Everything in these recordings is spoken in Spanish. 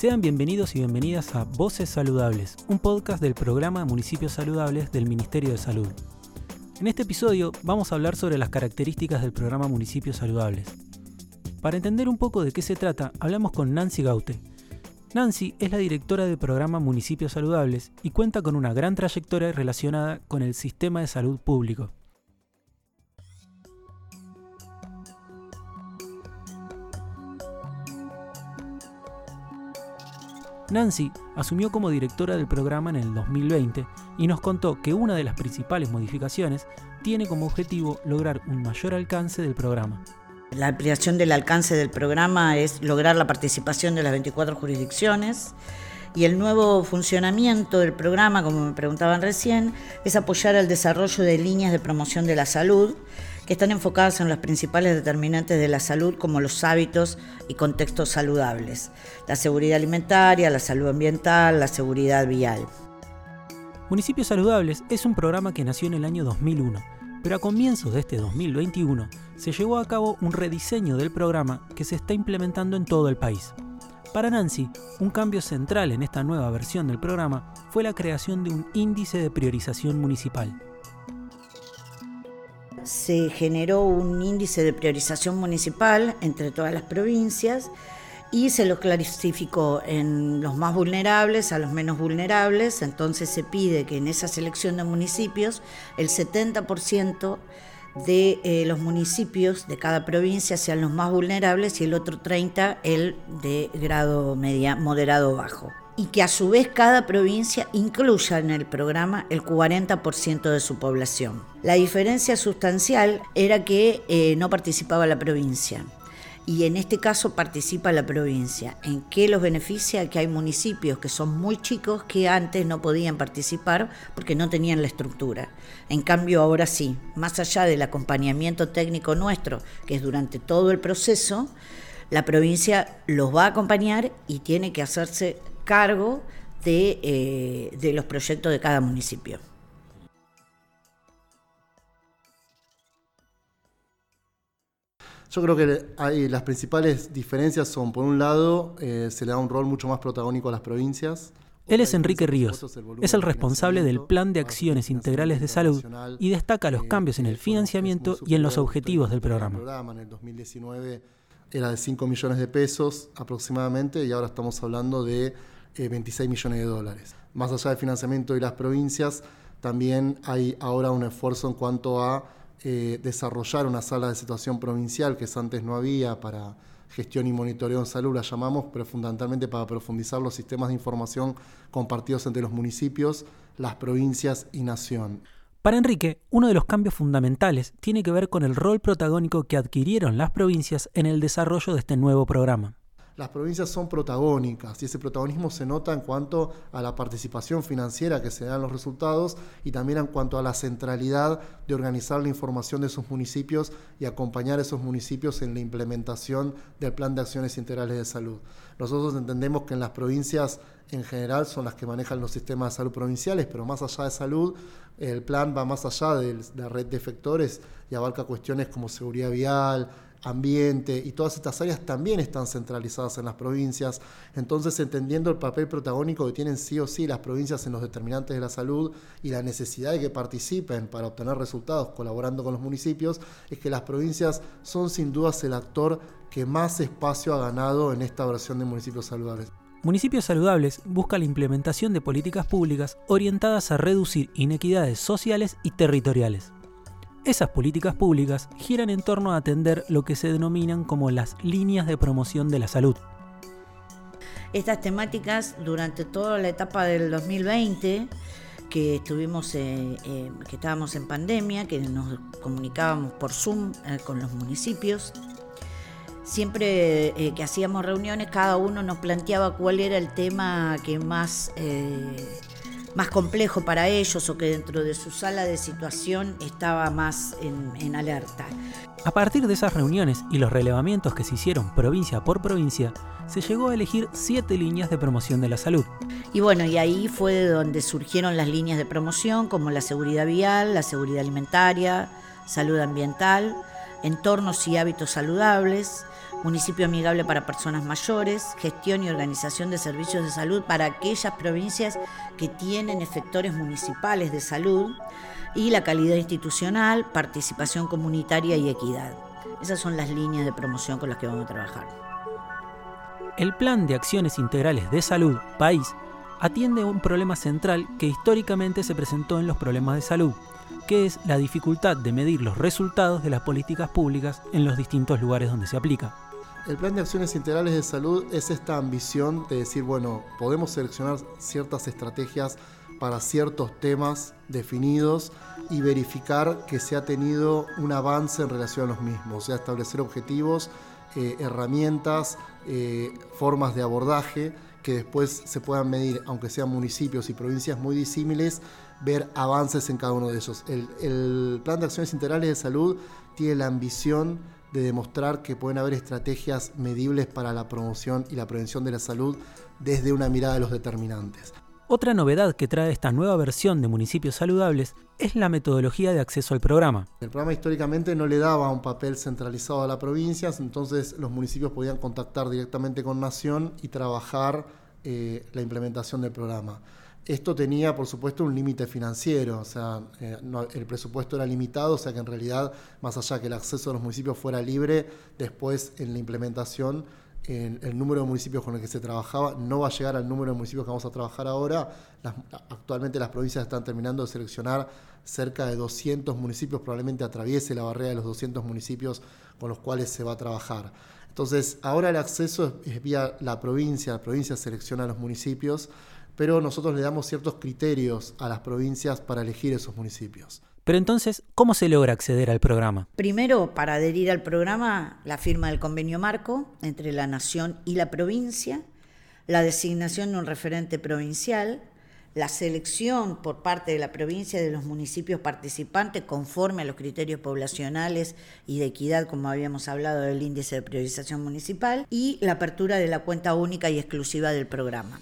Sean bienvenidos y bienvenidas a Voces Saludables, un podcast del programa Municipios Saludables del Ministerio de Salud. En este episodio vamos a hablar sobre las características del programa Municipios Saludables. Para entender un poco de qué se trata, hablamos con Nancy Gaute. Nancy es la directora del programa Municipios Saludables y cuenta con una gran trayectoria relacionada con el sistema de salud público. Nancy asumió como directora del programa en el 2020 y nos contó que una de las principales modificaciones tiene como objetivo lograr un mayor alcance del programa. La ampliación del alcance del programa es lograr la participación de las 24 jurisdicciones y el nuevo funcionamiento del programa, como me preguntaban recién, es apoyar el desarrollo de líneas de promoción de la salud están enfocadas en los principales determinantes de la salud como los hábitos y contextos saludables, la seguridad alimentaria, la salud ambiental, la seguridad vial. Municipios Saludables es un programa que nació en el año 2001, pero a comienzos de este 2021 se llevó a cabo un rediseño del programa que se está implementando en todo el país. Para Nancy, un cambio central en esta nueva versión del programa fue la creación de un índice de priorización municipal se generó un índice de priorización municipal entre todas las provincias y se lo clasificó en los más vulnerables a los menos vulnerables, entonces se pide que en esa selección de municipios el 70% de eh, los municipios de cada provincia sean los más vulnerables y el otro 30% el de grado media, moderado bajo y que a su vez cada provincia incluya en el programa el 40% de su población. La diferencia sustancial era que eh, no participaba la provincia y en este caso participa la provincia. ¿En qué los beneficia? Que hay municipios que son muy chicos que antes no podían participar porque no tenían la estructura. En cambio ahora sí, más allá del acompañamiento técnico nuestro, que es durante todo el proceso, la provincia los va a acompañar y tiene que hacerse cargo eh, de, los proyectos de cada municipio. Yo creo que hay, las principales diferencias son, por un lado, eh, se le da un rol mucho más protagónico a las provincias. Él es Enrique Ríos, es el responsable del Plan de Acciones Integrales de Salud y destaca los cambios en el financiamiento y en los objetivos del programa. En el 2019 era de 5 millones de pesos aproximadamente y ahora estamos hablando de 26 eh, millones de dólares. Más allá del financiamiento de las provincias, también hay ahora un esfuerzo en cuanto a eh, desarrollar una sala de situación provincial que antes no había para gestión y monitoreo en salud, la llamamos, pero fundamentalmente para profundizar los sistemas de información compartidos entre los municipios, las provincias y nación. Para Enrique, uno de los cambios fundamentales tiene que ver con el rol protagónico que adquirieron las provincias en el desarrollo de este nuevo programa las provincias son protagónicas y ese protagonismo se nota en cuanto a la participación financiera que se dan los resultados y también en cuanto a la centralidad de organizar la información de sus municipios y acompañar a esos municipios en la implementación del plan de acciones integrales de salud. Nosotros entendemos que en las provincias en general son las que manejan los sistemas de salud provinciales, pero más allá de salud, el plan va más allá de la red de efectores y abarca cuestiones como seguridad vial, ambiente y todas estas áreas también están centralizadas en las provincias. Entonces, entendiendo el papel protagónico que tienen sí o sí las provincias en los determinantes de la salud y la necesidad de que participen para obtener resultados colaborando con los municipios, es que las provincias son sin dudas el actor que más espacio ha ganado en esta versión de municipios saludables. Municipios Saludables busca la implementación de políticas públicas orientadas a reducir inequidades sociales y territoriales. Esas políticas públicas giran en torno a atender lo que se denominan como las líneas de promoción de la salud. Estas temáticas durante toda la etapa del 2020 que estuvimos eh, eh, que estábamos en pandemia, que nos comunicábamos por Zoom eh, con los municipios. Siempre que hacíamos reuniones, cada uno nos planteaba cuál era el tema que más más complejo para ellos o que dentro de su sala de situación estaba más en, alerta. A partir de esas reuniones y los relevamientos que se hicieron provincia por provincia, se llegó a elegir siete líneas de promoción de la salud. Y bueno, y ahí fue de donde surgieron las líneas de promoción como la seguridad vial, la seguridad alimentaria, salud ambiental, entornos y hábitos saludables, municipio amigable para personas mayores, gestión y organización de servicios de salud para aquellas provincias que tienen efectores municipales de salud y la calidad institucional, participación comunitaria y equidad. Esas son las líneas de promoción con las que vamos a trabajar. El Plan de Acciones Integrales de Salud, País, atiende un problema central que históricamente se presentó en los problemas de salud, que es la dificultad de medir los resultados de las políticas públicas en los distintos lugares donde se aplica. El plan de acciones integrales de salud es esta ambición de decir, bueno, podemos seleccionar ciertas estrategias para ciertos temas definidos y verificar que se ha tenido un avance en relación a los mismos, o sea, establecer objetivos, eh, herramientas, eh, formas de abordaje que después se puedan medir, aunque sean municipios y provincias muy disímiles, ver avances en cada uno de ellos. El, el plan de acciones integrales de salud tiene la ambición de demostrar que pueden haber estrategias medibles para la promoción y la prevención de la salud desde una mirada de los determinantes. Otra novedad que trae esta nueva versión de municipios saludables es la metodología de acceso al programa. El programa históricamente no le daba un papel centralizado a las provincias, entonces los municipios podían contactar directamente con Nación y trabajar eh, la implementación del programa. Esto tenía, por supuesto, un límite financiero, o sea, eh, el presupuesto era limitado, o sea que en realidad, más allá que el acceso a los municipios fuera libre, después en la implementación el número de municipios con el que se trabajaba no va a llegar al número de municipios que vamos a trabajar ahora. actualmente las provincias están terminando de seleccionar cerca de 200 municipios, probablemente atraviese la barrera de los 200 municipios con los cuales se va a trabajar. Entonces, ahora el acceso es vía la provincia, la provincia selecciona los municipios, pero nosotros le damos ciertos criterios a las provincias para elegir esos municipios. Pero entonces, ¿cómo se logra acceder al programa? Primero, para adherir al programa, la firma del convenio marco entre la nación y la provincia, la designación de un referente provincial, la selección por parte de la provincia de los municipios participantes conforme a los criterios poblacionales y de equidad, como habíamos hablado del índice de priorización municipal, y la apertura de la cuenta única y exclusiva del programa.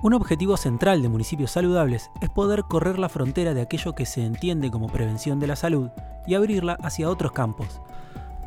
Un objetivo central de municipios saludables es poder correr la frontera de aquello que se entiende como prevención de la salud y abrirla hacia otros campos.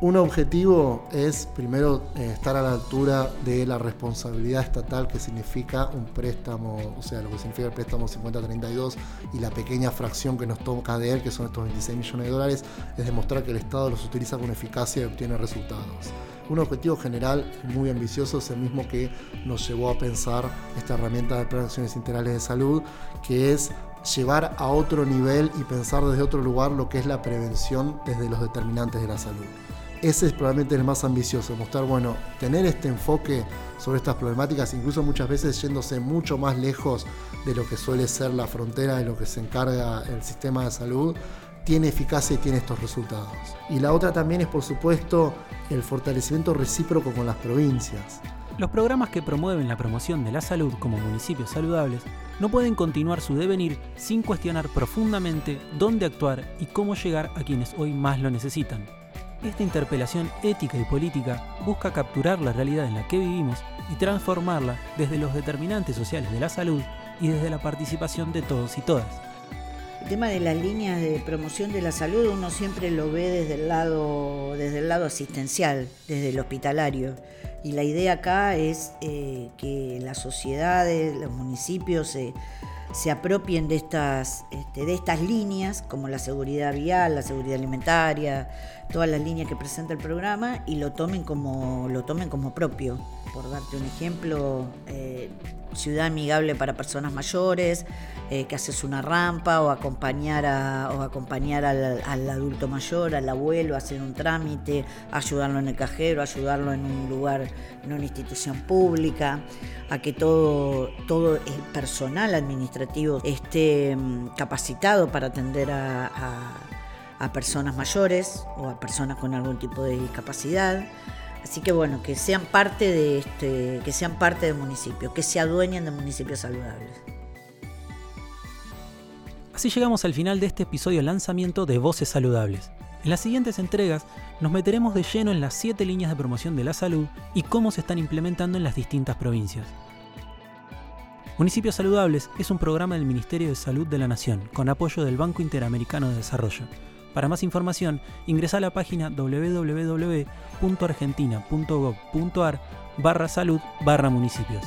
Un objetivo es primero eh, estar a la altura de la responsabilidad estatal que significa un préstamo, o sea, lo que significa el préstamo 5032 y la pequeña fracción que nos toca de él, que son estos 26 millones de dólares, es demostrar que el Estado los utiliza con eficacia y obtiene resultados un objetivo general muy ambicioso, es el mismo que nos llevó a pensar esta herramienta de prevenciones integrales de salud, que es llevar a otro nivel y pensar desde otro lugar lo que es la prevención desde los determinantes de la salud. Ese es probablemente el más ambicioso, mostrar, bueno, tener este enfoque sobre estas problemáticas, incluso muchas veces yéndose mucho más lejos de lo que suele ser la frontera de lo que se encarga el sistema de salud, tiene eficacia y tiene estos resultados. Y la otra también es, por supuesto, el fortalecimiento recíproco con las provincias. Los programas que promueven la promoción de la salud como municipios saludables no pueden continuar su devenir sin cuestionar profundamente dónde actuar y cómo llegar a quienes hoy más lo necesitan. Esta interpelación ética y política busca capturar la realidad en la que vivimos y transformarla desde los determinantes sociales de la salud y desde la participación de todos y todas. El tema de las líneas de promoción de la salud uno siempre lo ve desde el lado, desde el lado asistencial, desde el hospitalario. Y la idea acá es eh, que las sociedades, los municipios se, apropien de estas, este, de estas líneas, como la seguridad vial, la seguridad alimentaria, todas las líneas que presenta el programa, y lo tomen como, lo tomen como propio. Por darte un ejemplo, eh, ciudad amigable para personas mayores, eh, que haces una rampa o acompañar, a, acompañar al, adulto mayor, al abuelo, hacer un trámite, ayudarlo en el cajero, ayudarlo en un lugar, en una institución pública, a que todo, todo el personal administrativo esté mm, capacitado para atender a personas mayores o a personas con algún tipo de discapacidad. Así que bueno, que sean parte de este, que sean parte del municipio, que se adueñen de municipios saludables. Así llegamos al final de este episodio lanzamiento de Voces Saludables. En las siguientes entregas nos meteremos de lleno en las siete líneas de promoción de la salud y cómo se están implementando en las distintas provincias. Municipios Saludables es un programa del Ministerio de Salud de la Nación, con apoyo del Banco Interamericano de Desarrollo. Para más información, ingresa a la página www.argentina.gov.ar barra salud barra municipios.